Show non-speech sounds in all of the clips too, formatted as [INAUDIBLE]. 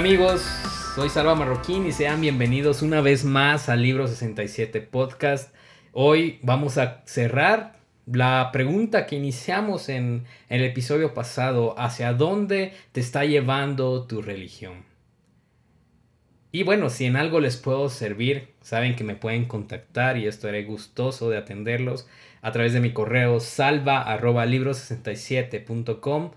Amigos, soy Salva Marroquín y sean bienvenidos una vez más al Libro 67 Podcast. Hoy vamos a cerrar la pregunta que iniciamos en el episodio pasado, ¿hacia dónde te está llevando tu religión? Y bueno, si en algo les puedo servir, saben que me pueden contactar y estaré gustoso de atenderlos a través de mi correo salva.libro67.com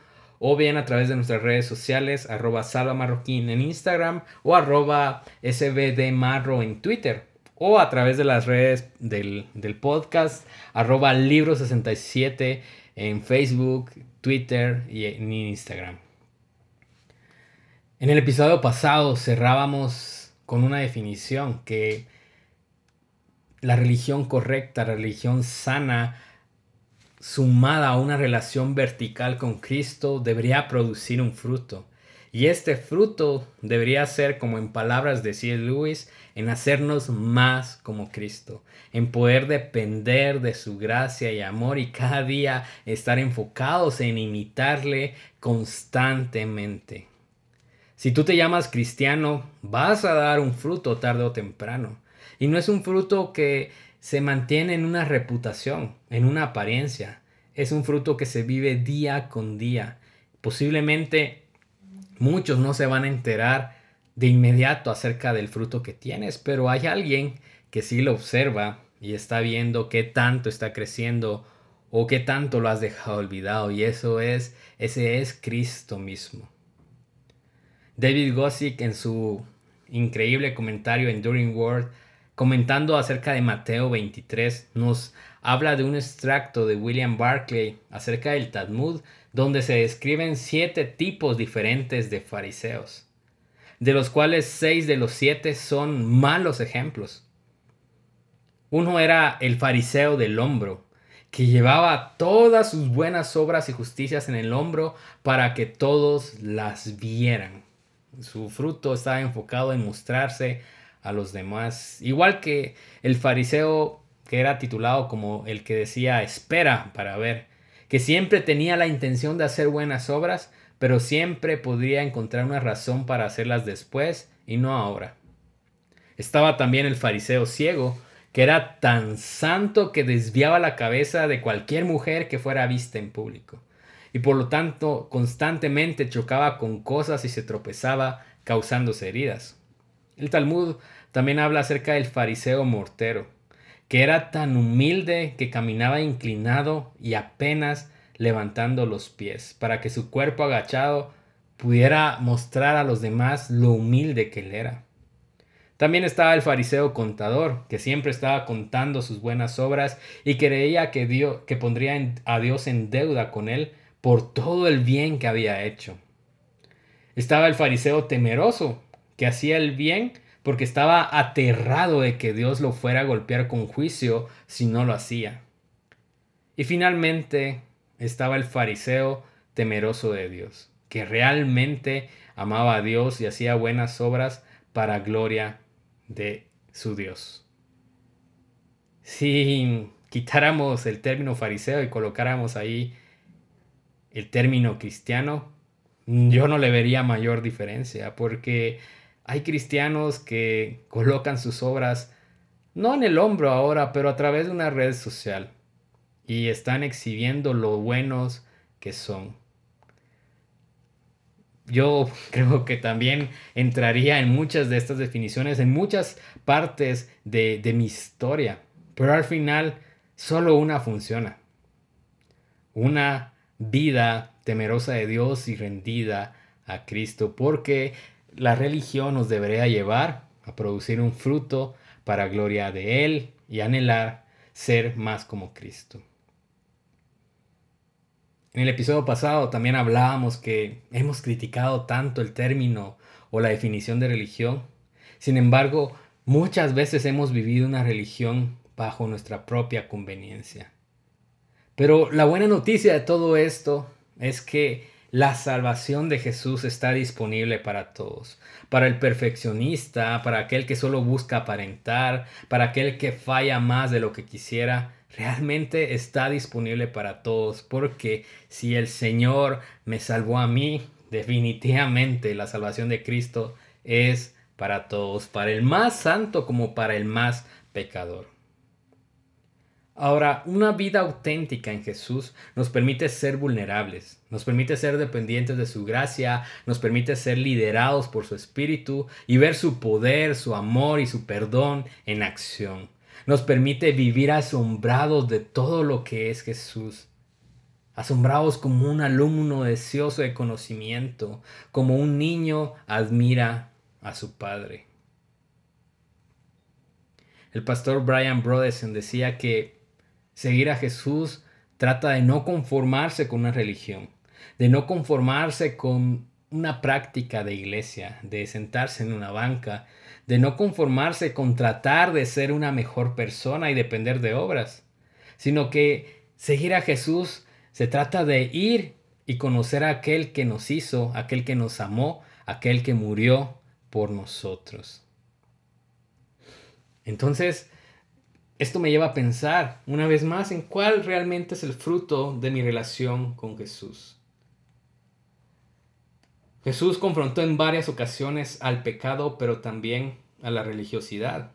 o bien a través de nuestras redes sociales arroba salvamarroquín en Instagram o arroba sbdmarro en Twitter o a través de las redes del, podcast arroba libro67 en Facebook, Twitter y en Instagram. En el episodio pasado cerrábamos con una definición que la religión correcta, la religión sana, sumada a una relación vertical con Cristo, debería producir un fruto. Y este fruto debería ser, como en palabras de C.S. Lewis, en hacernos más como Cristo, en poder depender de su gracia y amor y cada día estar enfocados en imitarle constantemente. Si tú te llamas cristiano, vas a dar un fruto tarde o temprano. Y no es un fruto que se mantiene en una reputación, en una apariencia. Es un fruto que se vive día con día. Posiblemente muchos no se van a enterar de inmediato acerca del fruto que tienes, pero hay alguien que sí lo observa y está viendo qué tanto está creciendo o qué tanto lo has dejado olvidado y eso es ese es Cristo mismo. David Gossick en su increíble comentario Enduring Word, comentando acerca de Mateo 23, nos habla de un extracto de William Barclay acerca del Talmud, donde se describen siete tipos diferentes de fariseos, de los cuales seis de los siete son malos ejemplos. Uno era el fariseo del hombro, que llevaba todas sus buenas obras y justicias en el hombro para que todos las vieran. Su fruto estaba enfocado en mostrarse a los demás. Igual que el fariseo que era titulado como el que decía espera para ver, que siempre tenía la intención de hacer buenas obras, pero siempre podría encontrar una razón para hacerlas después y no ahora. Estaba también el fariseo ciego, que era tan santo que desviaba la cabeza de cualquier mujer que fuera vista en público y por lo tanto constantemente chocaba con cosas y se tropezaba causándose heridas. El Talmud también habla acerca del fariseo mortero, que era tan humilde que caminaba inclinado y apenas levantando los pies, para que su cuerpo agachado pudiera mostrar a los demás lo humilde que él era. También estaba el fariseo contador, que siempre estaba contando sus buenas obras y creía que, Dios, que pondría a Dios en deuda con él por todo el bien que había hecho. Estaba el fariseo temeroso, que hacía el bien porque estaba aterrado de que Dios lo fuera a golpear con juicio si no lo hacía. Y finalmente estaba el fariseo temeroso de Dios, que realmente amaba a Dios y hacía buenas obras para gloria de su Dios. Si quitáramos el término fariseo y colocáramos ahí el término cristiano, yo no le vería mayor diferencia, porque hay cristianos que colocan sus obras no en el hombro ahora, pero a través de una red social y están exhibiendo lo buenos que son. Yo [LAUGHS] creo que también entraría en muchas de estas definiciones, en muchas partes de, de mi historia, pero al final solo una funciona. Una vida temerosa de Dios y rendida a Cristo, porque la religión nos debería llevar a producir un fruto para gloria de Él y anhelar ser más como Cristo. En el episodio pasado también hablábamos que hemos criticado tanto el término o la definición de religión. Sin embargo, muchas veces hemos vivido una religión bajo nuestra propia conveniencia. Pero la buena noticia de todo esto es que la salvación de Jesús está disponible para todos, para el perfeccionista, para aquel que solo busca aparentar, para aquel que falla más de lo que quisiera, realmente está disponible para todos, porque si el Señor me salvó a mí, Definitivamente la salvación de Cristo es para todos, para el más santo como para el más pecador. Ahora, una vida auténtica en Jesús nos permite ser vulnerables, nos permite ser dependientes de su gracia, nos permite ser liderados por su espíritu y ver su poder, su amor y su perdón en acción. Nos permite vivir asombrados de todo lo que es Jesús. Asombrados como un alumno deseoso de conocimiento, como un niño admira a su padre. El pastor Brian Brodesen decía que Seguir a Jesús trata de no conformarse con una religión, de no conformarse con una práctica de iglesia, de sentarse en una banca, de no conformarse con tratar de ser una mejor persona y depender de obras, sino que seguir a Jesús se trata de ir y conocer a aquel que nos hizo, aquel que nos amó, aquel que murió por nosotros. Entonces, esto me lleva a pensar una vez más en cuál realmente es el fruto de mi relación con Jesús. Jesús confrontó en varias ocasiones al pecado, pero también a la religiosidad.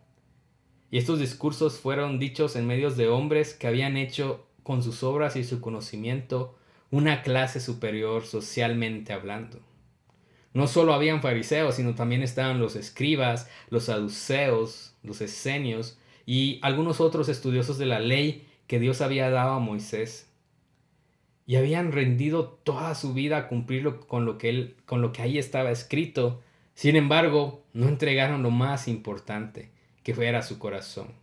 Y estos discursos fueron dichos en medios de hombres que habían hecho con sus obras y su conocimiento una clase superior socialmente hablando. No solo habían fariseos, sino también estaban los escribas, los saduceos, los esenios, y algunos otros estudiosos de la ley que Dios había dado a Moisés. Y habían rendido toda su vida a cumplirlo con lo que, él, con lo que ahí estaba escrito. Sin embargo, no entregaron lo más importante, que fuera su corazón.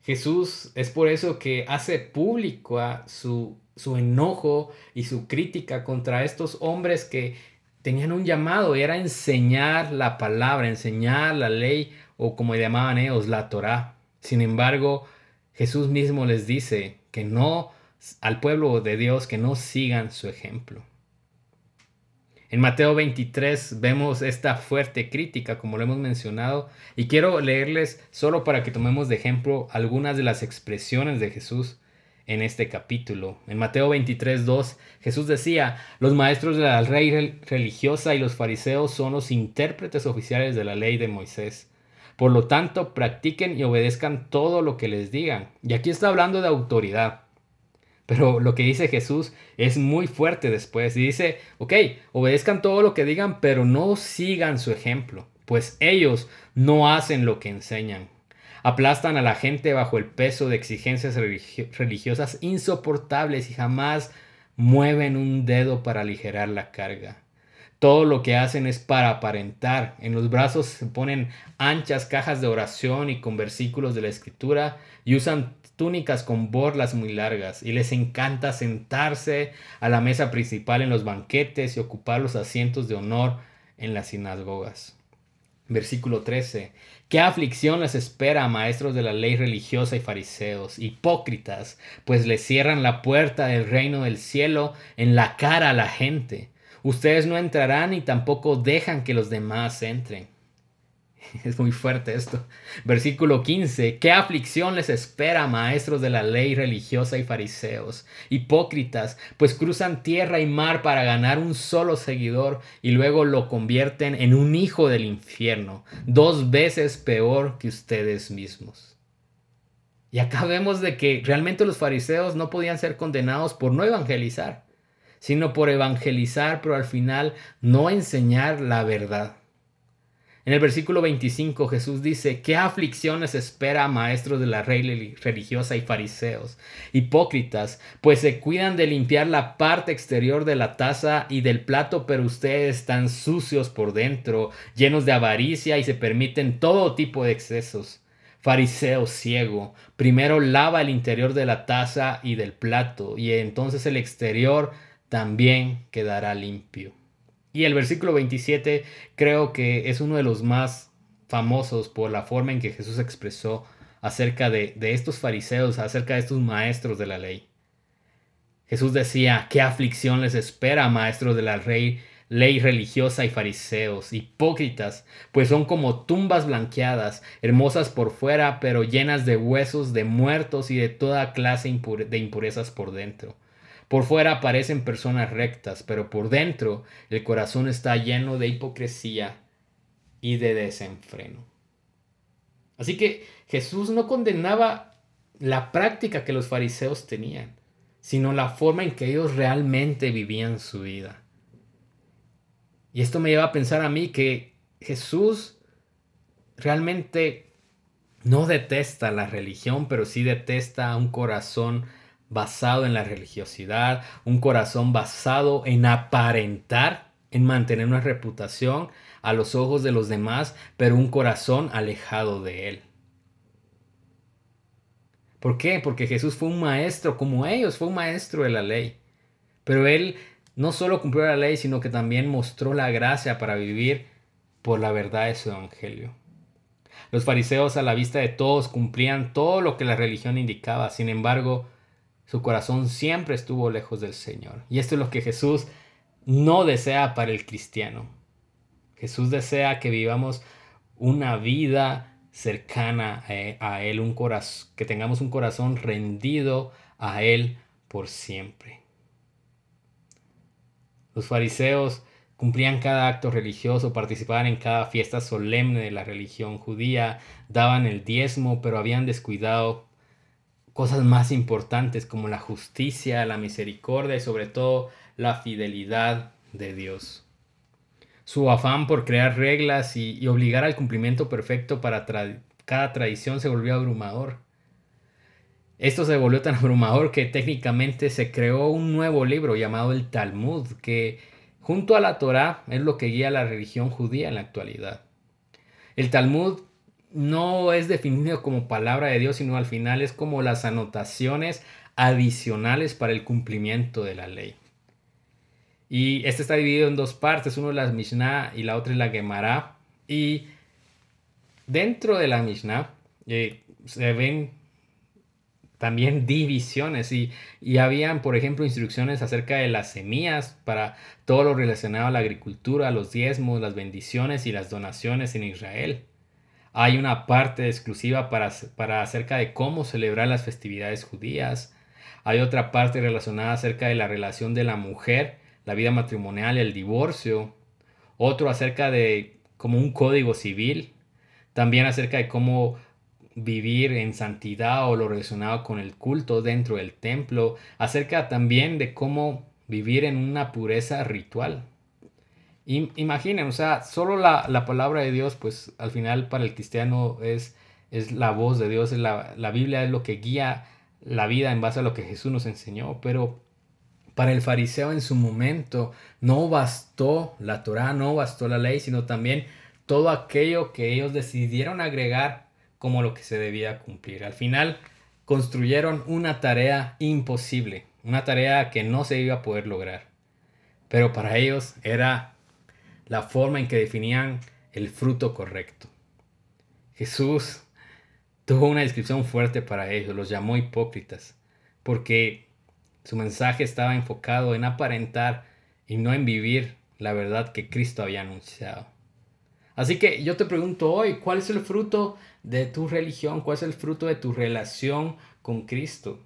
Jesús es por eso que hace público su, su enojo y su crítica contra estos hombres que tenían un llamado era enseñar la palabra, enseñar la ley o como llamaban ellos, la Torá. Sin embargo, Jesús mismo les dice que no al pueblo de Dios que no sigan su ejemplo. En Mateo 23 vemos esta fuerte crítica, como lo hemos mencionado, y quiero leerles solo para que tomemos de ejemplo algunas de las expresiones de Jesús en este capítulo. En Mateo 23, 2, Jesús decía, los maestros de la ley religiosa y los fariseos son los intérpretes oficiales de la ley de Moisés. Por lo tanto, practiquen y obedezcan todo lo que les digan. Y aquí está hablando de autoridad. Pero lo que dice Jesús es muy fuerte después. Y dice, ok, obedezcan todo lo que digan, pero no sigan su ejemplo, pues ellos no hacen lo que enseñan. Aplastan a la gente bajo el peso de exigencias religiosas insoportables y jamás mueven un dedo para aligerar la carga. Todo lo que hacen es para aparentar. En los brazos se ponen anchas cajas de oración y con versículos de la escritura y usan túnicas con borlas muy largas y les encanta sentarse a la mesa principal en los banquetes y ocupar los asientos de honor en las sinagogas. Versículo 13. ¿Qué aflicción les espera a maestros de la ley religiosa y fariseos, hipócritas, pues les cierran la puerta del reino del cielo en la cara a la gente? Ustedes no entrarán y tampoco dejan que los demás entren. [LAUGHS] Es muy fuerte esto. Versículo 15. ¿Qué aflicción les espera, maestros de la ley religiosa y fariseos? Hipócritas, pues cruzan tierra y mar para ganar un solo seguidor y luego lo convierten en un hijo del infierno, dos veces peor que ustedes mismos. Y acá vemos de que realmente los fariseos no podían ser condenados por no evangelizar sino por evangelizar, pero al final no enseñar la verdad. En el versículo 25 Jesús dice, ¿qué aflicciones espera a maestros de la ley religiosa y fariseos, hipócritas, pues se cuidan de limpiar la parte exterior de la taza y del plato, pero ustedes están sucios por dentro, llenos de avaricia y se permiten todo tipo de excesos? Fariseo ciego, primero lava el interior de la taza y del plato, y entonces el exterior también quedará limpio. Y el versículo 27 creo que es uno de los más famosos por la forma en que Jesús expresó acerca de, de estos fariseos, acerca de estos maestros de la ley. Jesús decía, ¿qué aflicción les espera, maestros de la ley, ley religiosa y fariseos, hipócritas, pues son como tumbas blanqueadas, hermosas por fuera, pero llenas de huesos de muertos y de toda clase de impurezas por dentro Por fuera parecen personas rectas, pero por dentro el corazón está lleno de hipocresía y de desenfreno. Así que Jesús no condenaba la práctica que los fariseos tenían, sino la forma en que ellos realmente vivían su vida. Y esto me lleva a pensar a mí que Jesús realmente no detesta la religión, pero sí detesta un corazón basado en la religiosidad, un corazón basado en aparentar, en mantener una reputación a los ojos de los demás, pero un corazón alejado de Él. ¿Por qué? Porque Jesús fue un maestro como ellos, fue un maestro de la ley. Pero Él no solo cumplió la ley, sino que también mostró la gracia para vivir por la verdad de su evangelio. Los fariseos a la vista de todos cumplían todo lo que la religión indicaba, sin embargo, su corazón siempre estuvo lejos del Señor. Y esto es lo que Jesús no desea para el cristiano. Jesús desea que vivamos una vida cercana a Él, un corazón, que tengamos un corazón rendido a Él por siempre. Los fariseos cumplían cada acto religioso, participaban en cada fiesta solemne de la religión judía, daban el diezmo, pero habían descuidado cosas más importantes como la justicia, la misericordia y sobre todo la fidelidad de Dios. Su afán por crear reglas y, obligar al cumplimiento perfecto para cada tradición se volvió abrumador. Esto se volvió tan [LAUGHS] abrumador que técnicamente se creó un nuevo libro llamado el Talmud, que Junto a la Torá es lo que guía la religión judía en la actualidad. El Talmud no es definido como palabra de Dios, sino al final es como las anotaciones adicionales para el cumplimiento de la ley. Y este está dividido en dos partes, uno es la Mishnah y la otra es la Gemara. Y dentro de la Mishnah eh, se ven también divisiones y, y habían, por ejemplo, instrucciones acerca de las semillas para todo lo relacionado a la agricultura, los diezmos, las bendiciones y las donaciones en Israel. Hay una parte exclusiva para, para acerca de cómo celebrar las festividades judías. Hay otra parte relacionada acerca de la relación de la mujer, la vida matrimonial el divorcio. Otro acerca de como un código civil. También acerca de cómo vivir en santidad o lo relacionado con el culto dentro del templo, acerca también de cómo vivir en una pureza ritual. Imaginen, o sea, solo la, palabra de Dios, pues al final para el cristiano es, es la voz de Dios, es la, la Biblia es lo que guía la vida en base a lo que Jesús nos enseñó, pero para el fariseo en su momento no bastó la Torah, no bastó la ley, sino también todo aquello que ellos decidieron agregar como lo que se debía cumplir. Al final construyeron una tarea imposible, una tarea que no se iba a poder lograr. Pero para ellos era la forma en que definían el fruto correcto. Jesús tuvo una descripción fuerte para ellos, los llamó hipócritas, porque su mensaje estaba enfocado en aparentar y no en vivir la verdad que Cristo había anunciado. Así que yo te pregunto hoy, ¿cuál es el fruto de tu religión? ¿Cuál es el fruto de tu relación con Cristo?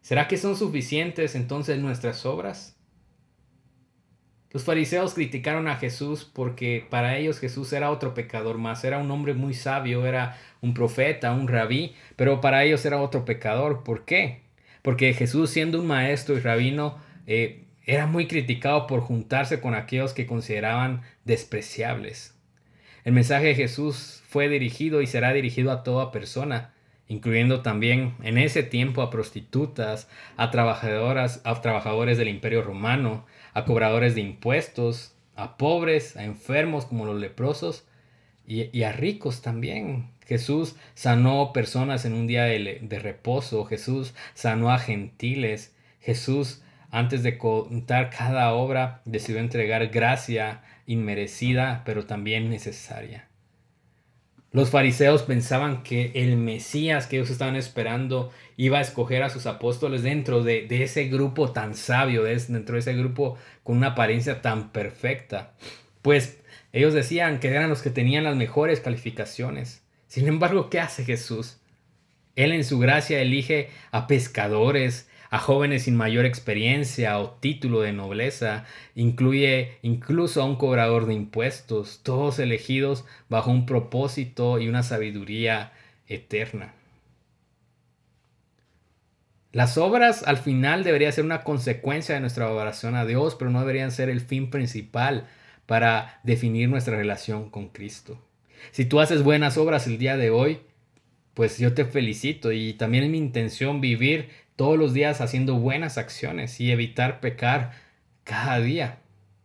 ¿Será que son suficientes entonces nuestras obras? Los fariseos criticaron a Jesús porque para ellos Jesús era otro pecador más, era un hombre muy sabio, era un profeta, un rabí, pero para ellos era otro pecador. ¿Por qué? Porque Jesús siendo un maestro y rabino eh, era muy criticado por juntarse con aquellos que consideraban despreciables. El mensaje de Jesús fue dirigido y será dirigido a toda persona, incluyendo también en ese tiempo a prostitutas, a trabajadoras, a trabajadores del Imperio Romano, a cobradores de impuestos, a pobres, a enfermos como los leprosos y, a ricos también. Jesús sanó personas en un día de, de reposo, Jesús sanó a gentiles, Jesús antes de contar cada obra, decidió entregar gracia inmerecida, pero también necesaria. Los fariseos pensaban que el Mesías que ellos estaban esperando iba a escoger a sus apóstoles dentro de, ese grupo tan sabio, dentro de ese grupo con una apariencia tan perfecta. Pues ellos decían que eran los que tenían las mejores calificaciones. Sin embargo, ¿qué hace Jesús? Él en su gracia elige a pescadores, a jóvenes sin mayor experiencia o título de nobleza, incluye incluso a un cobrador de impuestos, todos elegidos bajo un propósito y una sabiduría eterna. Las obras al final deberían ser una consecuencia de nuestra adoración a Dios, pero no deberían ser el fin principal para definir nuestra relación con Cristo. Si tú haces buenas obras el día de hoy, pues yo te felicito y también es mi intención vivir todos los días haciendo buenas acciones y evitar pecar cada día.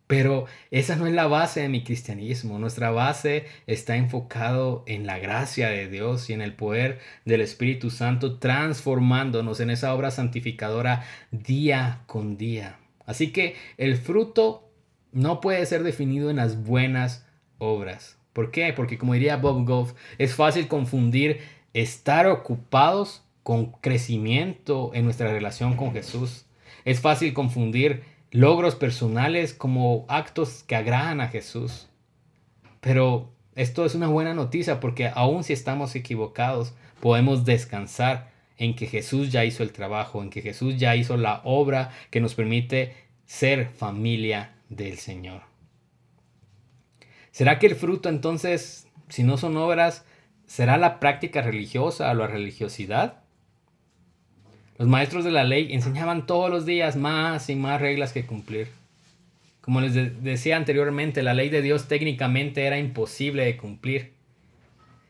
Pero esa no es la base de mi cristianismo. Nuestra base está enfocado en la gracia de Dios y en el poder del Espíritu Santo transformándonos en esa obra santificadora día con día. Así que el fruto no puede ser definido en las buenas obras. ¿Por qué? Porque como diría Bob Goff, es fácil confundir estar ocupados con crecimiento en nuestra relación con Jesús. Es fácil confundir logros personales como actos que agradan a Jesús. Pero esto es una buena noticia porque aun si estamos equivocados, podemos descansar en que Jesús ya hizo el trabajo, en que Jesús ya hizo la obra que nos permite ser familia del Señor. ¿Será que el fruto entonces, si no son obras, será la práctica religiosa o la religiosidad? Los maestros de la ley enseñaban todos los días más y más reglas que cumplir. Como les decía anteriormente, la ley de Dios técnicamente era imposible de cumplir.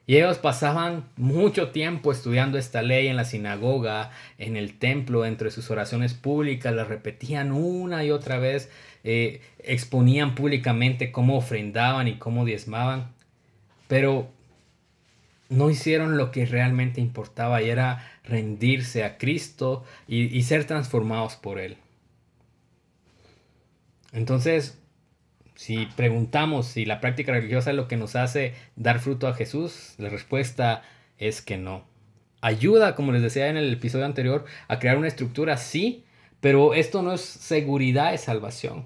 Y ellos pasaban mucho tiempo estudiando esta ley en la sinagoga, en el templo, entre sus oraciones públicas, la repetían una y otra vez, eh, exponían públicamente cómo ofrendaban y cómo diezmaban. Pero no hicieron lo que realmente importaba y era rendirse a Cristo y, ser transformados por Él. Entonces, si preguntamos si la práctica religiosa es lo que nos hace dar fruto a Jesús, la respuesta es que no. Ayuda, como les decía en el episodio anterior, a crear una estructura, sí, pero esto no es seguridad de salvación.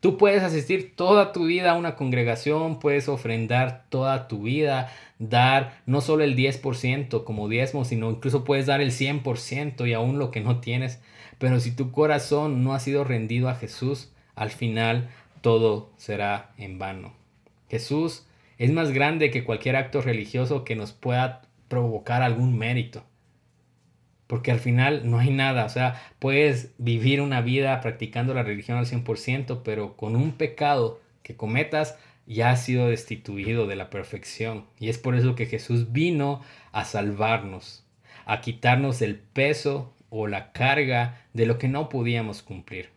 Tú puedes asistir toda tu vida a una congregación, puedes ofrendar toda tu vida, dar no solo el 10% como diezmo, sino incluso puedes dar el 100% y aún lo que no tienes. Pero si tu corazón no ha sido rendido a Jesús, al final todo será en vano. Jesús es más grande que cualquier acto religioso que nos pueda provocar algún mérito. Porque al final no hay nada, o sea, puedes vivir una vida practicando la religión al 100%, pero con un pecado que cometas ya ha sido destituido de la perfección. Y es por eso que Jesús vino a salvarnos, a quitarnos el peso o la carga de lo que no podíamos cumplir.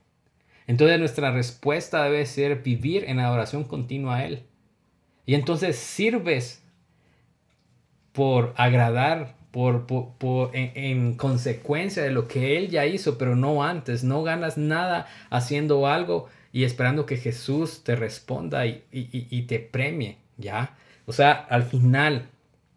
Entonces nuestra respuesta debe ser vivir en adoración continua a Él. Y entonces sirves por agradar por, en, consecuencia de lo que Él ya hizo, pero no antes. No ganas nada haciendo algo y esperando que Jesús te responda y, y te premie, ¿ya? O sea, al final,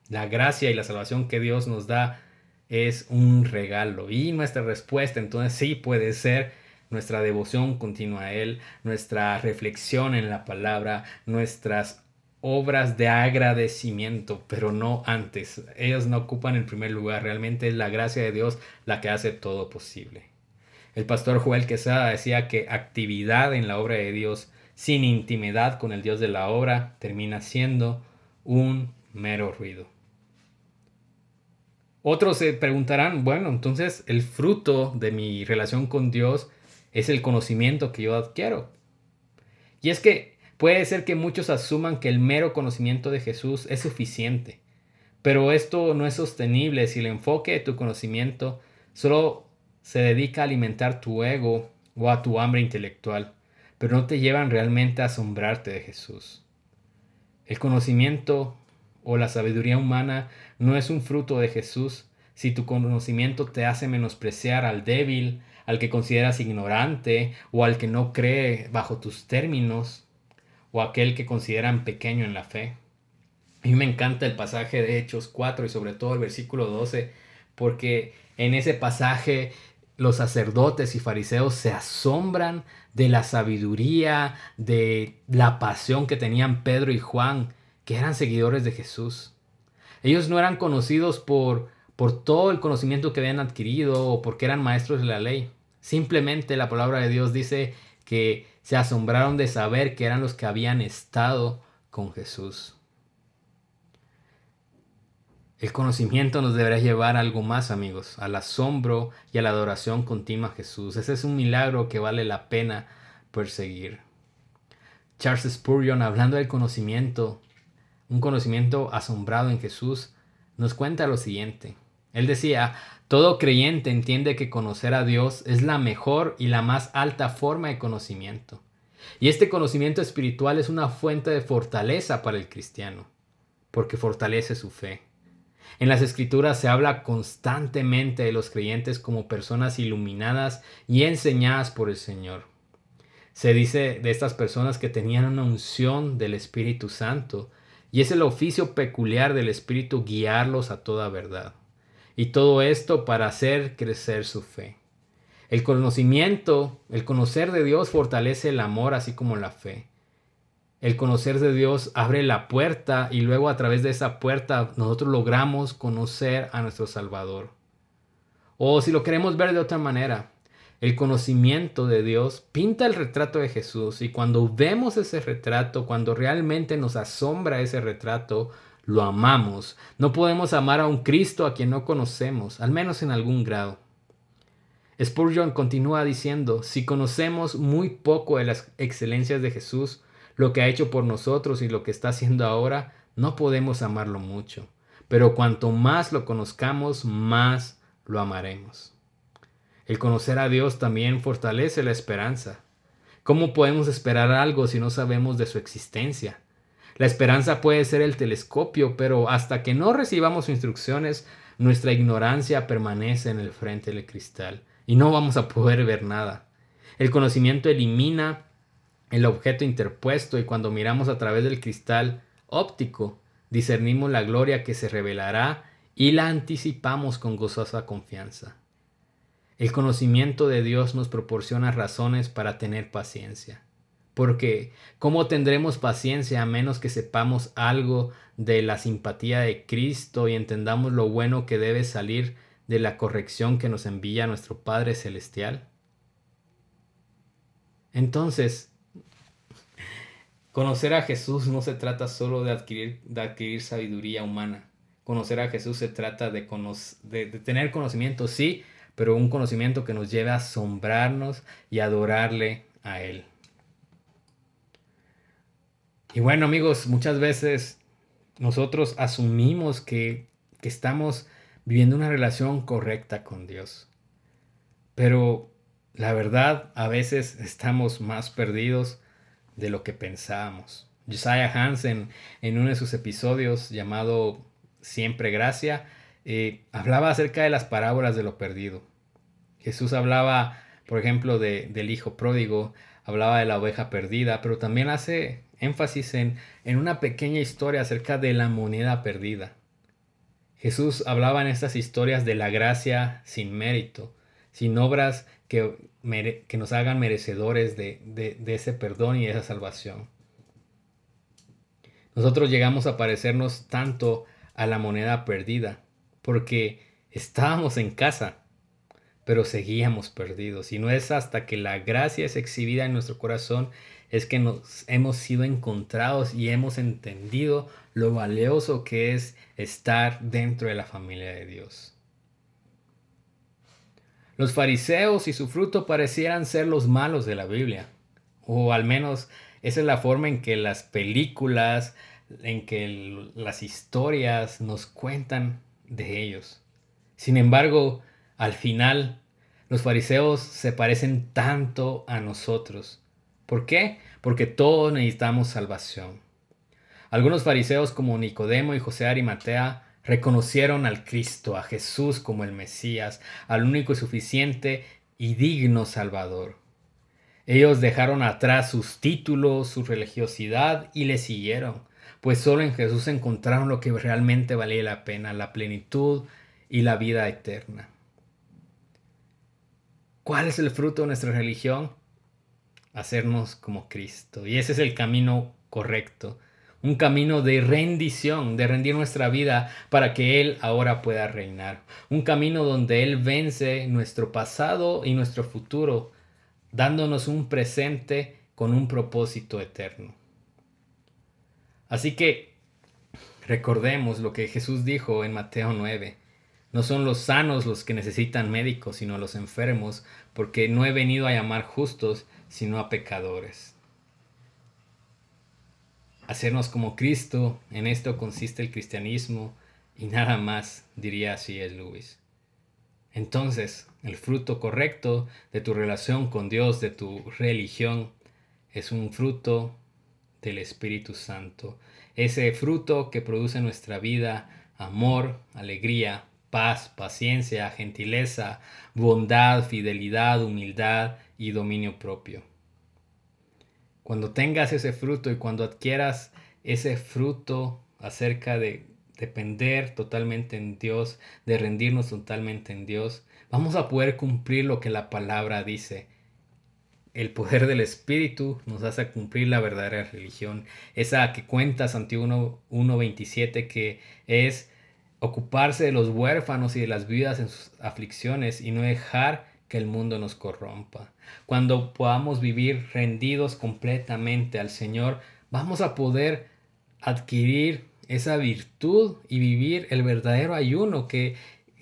la gracia y la salvación que Dios nos da es un regalo. Y nuestra respuesta entonces sí puede ser nuestra devoción continua a Él, nuestra reflexión en la palabra, nuestras obras de agradecimiento, pero no antes. Ellos no ocupan el primer lugar, realmente es la gracia de Dios la que hace todo posible. El pastor Joel Quesada decía que actividad en la obra de Dios sin intimidad con el Dios de la obra termina siendo un mero ruido. Otros se preguntarán, bueno, entonces el fruto de mi relación con Dios es el conocimiento que yo adquiero. Y es que Puede ser que muchos asuman que el mero conocimiento de Jesús es suficiente, pero esto no es sostenible si el enfoque de tu conocimiento solo se dedica a alimentar tu ego o a tu hambre intelectual, pero no te llevan realmente a asombrarte de Jesús. El conocimiento o la sabiduría humana no es un fruto de Jesús si tu conocimiento te hace menospreciar al débil, al que consideras ignorante o al que no cree bajo tus términos o aquel que consideran pequeño en la fe. A mí me encanta el pasaje de Hechos 4 y sobre todo el versículo 12, porque en ese pasaje los sacerdotes y fariseos se asombran de la sabiduría, de la pasión que tenían Pedro y Juan, que eran seguidores de Jesús. Ellos no eran conocidos por, por todo el conocimiento que habían adquirido o porque eran maestros de la ley. Simplemente la palabra de Dios dice que se asombraron de saber que eran los que habían estado con Jesús. El conocimiento nos debería llevar a algo más, amigos, al asombro y a la adoración continua a Jesús. Ese es un milagro que vale la pena perseguir. Charles Spurgeon, hablando del conocimiento, un conocimiento asombrado en Jesús, nos cuenta lo siguiente. Él decía, todo creyente entiende que conocer a Dios es la mejor y la más alta forma de conocimiento. Y este conocimiento espiritual es una fuente de fortaleza para el cristiano, porque fortalece su fe. En las escrituras se habla constantemente de los creyentes como personas iluminadas y enseñadas por el Señor. Se dice de estas personas que tenían una unción del Espíritu Santo y es el oficio peculiar del Espíritu guiarlos a toda verdad. Y todo esto para hacer crecer su fe. El conocimiento, el conocer de Dios fortalece el amor así como la fe el conocer de Dios abre la puerta y luego a través de esa puerta nosotros logramos conocer a nuestro Salvador. O si lo queremos ver de otra manera, el conocimiento de Dios pinta el retrato de Jesús y cuando vemos ese retrato, cuando realmente nos asombra ese retrato, lo amamos. No podemos amar a un Cristo a quien no conocemos, al menos en algún grado. Spurgeon continúa diciendo, si conocemos muy poco de las excelencias de Jesús, lo que ha hecho por nosotros y lo que está haciendo ahora, no podemos amarlo mucho. Pero cuanto más lo conozcamos, más lo amaremos. El conocer a Dios también fortalece la esperanza. ¿Cómo podemos esperar algo si no sabemos de su existencia? La esperanza puede ser el telescopio, pero hasta que no recibamos instrucciones, nuestra ignorancia permanece en el frente del cristal y no vamos a poder ver nada. El conocimiento elimina el objeto interpuesto y cuando miramos a través del cristal óptico, discernimos la gloria que se revelará y la anticipamos con gozosa confianza. El conocimiento de Dios nos proporciona razones para tener paciencia. Porque, ¿cómo tendremos paciencia a menos que sepamos algo de la simpatía de Cristo y entendamos lo bueno que debe salir de la corrección que nos envía nuestro Padre Celestial? Entonces, Conocer a Jesús no se trata solo de adquirir, de adquirir sabiduría humana. Conocer a Jesús se trata de, de, tener conocimiento, sí, pero un conocimiento que nos lleve a asombrarnos y adorarle a Él. Y bueno amigos, muchas veces nosotros asumimos que, que estamos viviendo una relación correcta con Dios. Pero la verdad, a veces estamos más perdidos de lo que pensábamos. Josiah Hansen, en uno de sus episodios llamado Siempre Gracia, eh, hablaba acerca de las parábolas de lo perdido. Jesús hablaba, por ejemplo, de, del hijo pródigo, hablaba de la oveja perdida, pero también hace énfasis en, en una pequeña historia acerca de la moneda perdida. Jesús hablaba en estas historias de la gracia sin mérito, sin obras que, que nos hagan merecedores de, de, ese perdón y esa salvación. Nosotros llegamos a parecernos tanto a la moneda perdida, porque estábamos en casa, pero seguíamos perdidos. Y no es hasta que la gracia es exhibida en nuestro corazón, es que nos hemos sido encontrados y hemos entendido lo valioso que es estar dentro de la familia de Dios. Los fariseos y su fruto parecieran ser los malos de la Biblia. O al menos esa es la forma en que las películas, en que las historias nos cuentan de ellos. Sin embargo, al final, los fariseos se parecen tanto a nosotros. ¿Por qué? Porque todos necesitamos salvación. Algunos fariseos como Nicodemo y José Arimatea Reconocieron al Cristo, a Jesús como el Mesías, al único y suficiente y digno Salvador. Ellos dejaron atrás sus títulos, su religiosidad y le siguieron, pues solo en Jesús encontraron lo que realmente valía la pena, la plenitud y la vida eterna. ¿Cuál es el fruto de nuestra religión? Hacernos como Cristo. Y ese es el camino correcto un camino de rendición, de rendir nuestra vida para que Él ahora pueda reinar. Un camino donde Él vence nuestro pasado y nuestro futuro, dándonos un presente con un propósito eterno. Así que recordemos lo que Jesús dijo en Mateo 9. No son los sanos los que necesitan médicos, sino los enfermos, porque no he venido a llamar justos, sino a pecadores hacernos como Cristo, en esto consiste el cristianismo y nada más, diría así es Luis. Entonces, el fruto correcto de tu relación con Dios, de tu religión, es un fruto del Espíritu Santo. Ese fruto que produce en nuestra vida amor, alegría, paz, paciencia, gentileza, bondad, fidelidad, humildad y dominio propio. Cuando tengas ese fruto y cuando adquieras ese fruto acerca de depender totalmente en Dios, de rendirnos totalmente en Dios, vamos a poder cumplir lo que la palabra dice. El poder del Espíritu nos hace cumplir la verdadera religión, esa que cuenta Santiago 1.27, que es ocuparse de los huérfanos y de las viudas en sus aflicciones y no dejar que el mundo nos corrompa. Cuando podamos vivir rendidos completamente al Señor, vamos a poder adquirir esa virtud y vivir el verdadero ayuno que,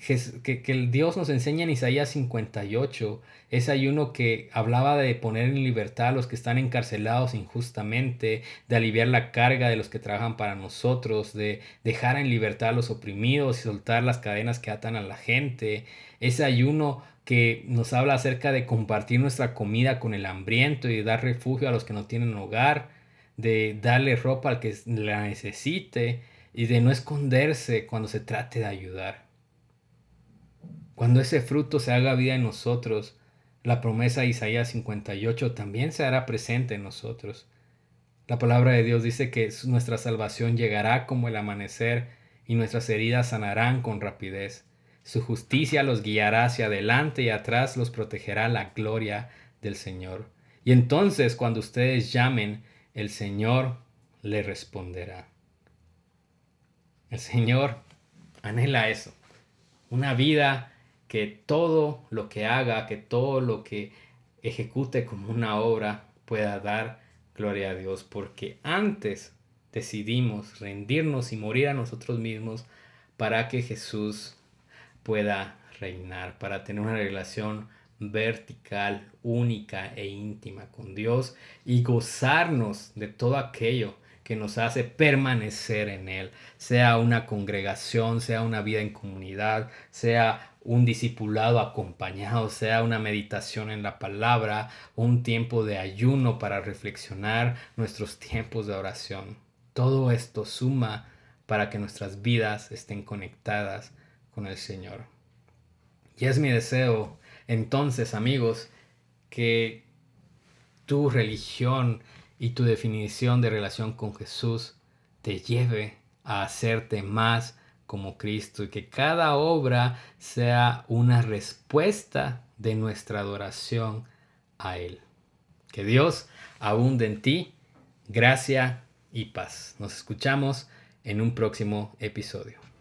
que, que Dios nos enseña en Isaías 58, ese ayuno que hablaba de poner en libertad a los que están encarcelados injustamente, de aliviar la carga de los que trabajan para nosotros, de dejar en libertad a los oprimidos y soltar las cadenas que atan a la gente, ese ayuno que nos habla acerca de compartir nuestra comida con el hambriento y dar refugio a los que no tienen hogar, de darle ropa al que la necesite y de no esconderse cuando se trate de ayudar. Cuando ese fruto se haga vida en nosotros, la promesa de Isaías 58 también se hará presente en nosotros. La palabra de Dios dice que nuestra salvación llegará como el amanecer y nuestras heridas sanarán con rapidez. Su justicia los guiará hacia adelante y atrás los protegerá la gloria del Señor. Y entonces cuando ustedes llamen, el Señor le responderá. El Señor anhela eso. Una vida que todo lo que haga, que todo lo que ejecute como una obra pueda dar gloria a Dios. Porque antes decidimos rendirnos y morir a nosotros mismos para que Jesús pueda reinar, para tener una relación vertical, única e íntima con Dios y gozarnos de todo aquello que nos hace permanecer en Él, sea una congregación, sea una vida en comunidad, sea un discipulado acompañado, sea una meditación en la palabra, un tiempo de ayuno para reflexionar nuestros tiempos de oración. Todo esto suma para que nuestras vidas estén conectadas con el Señor. Y es mi deseo, entonces, amigos, que tu religión y tu definición de relación con Jesús te lleve a hacerte más como Cristo y que cada obra sea una respuesta de nuestra adoración a Él. Que Dios abunde en ti, gracia y paz. Nos escuchamos en un próximo episodio.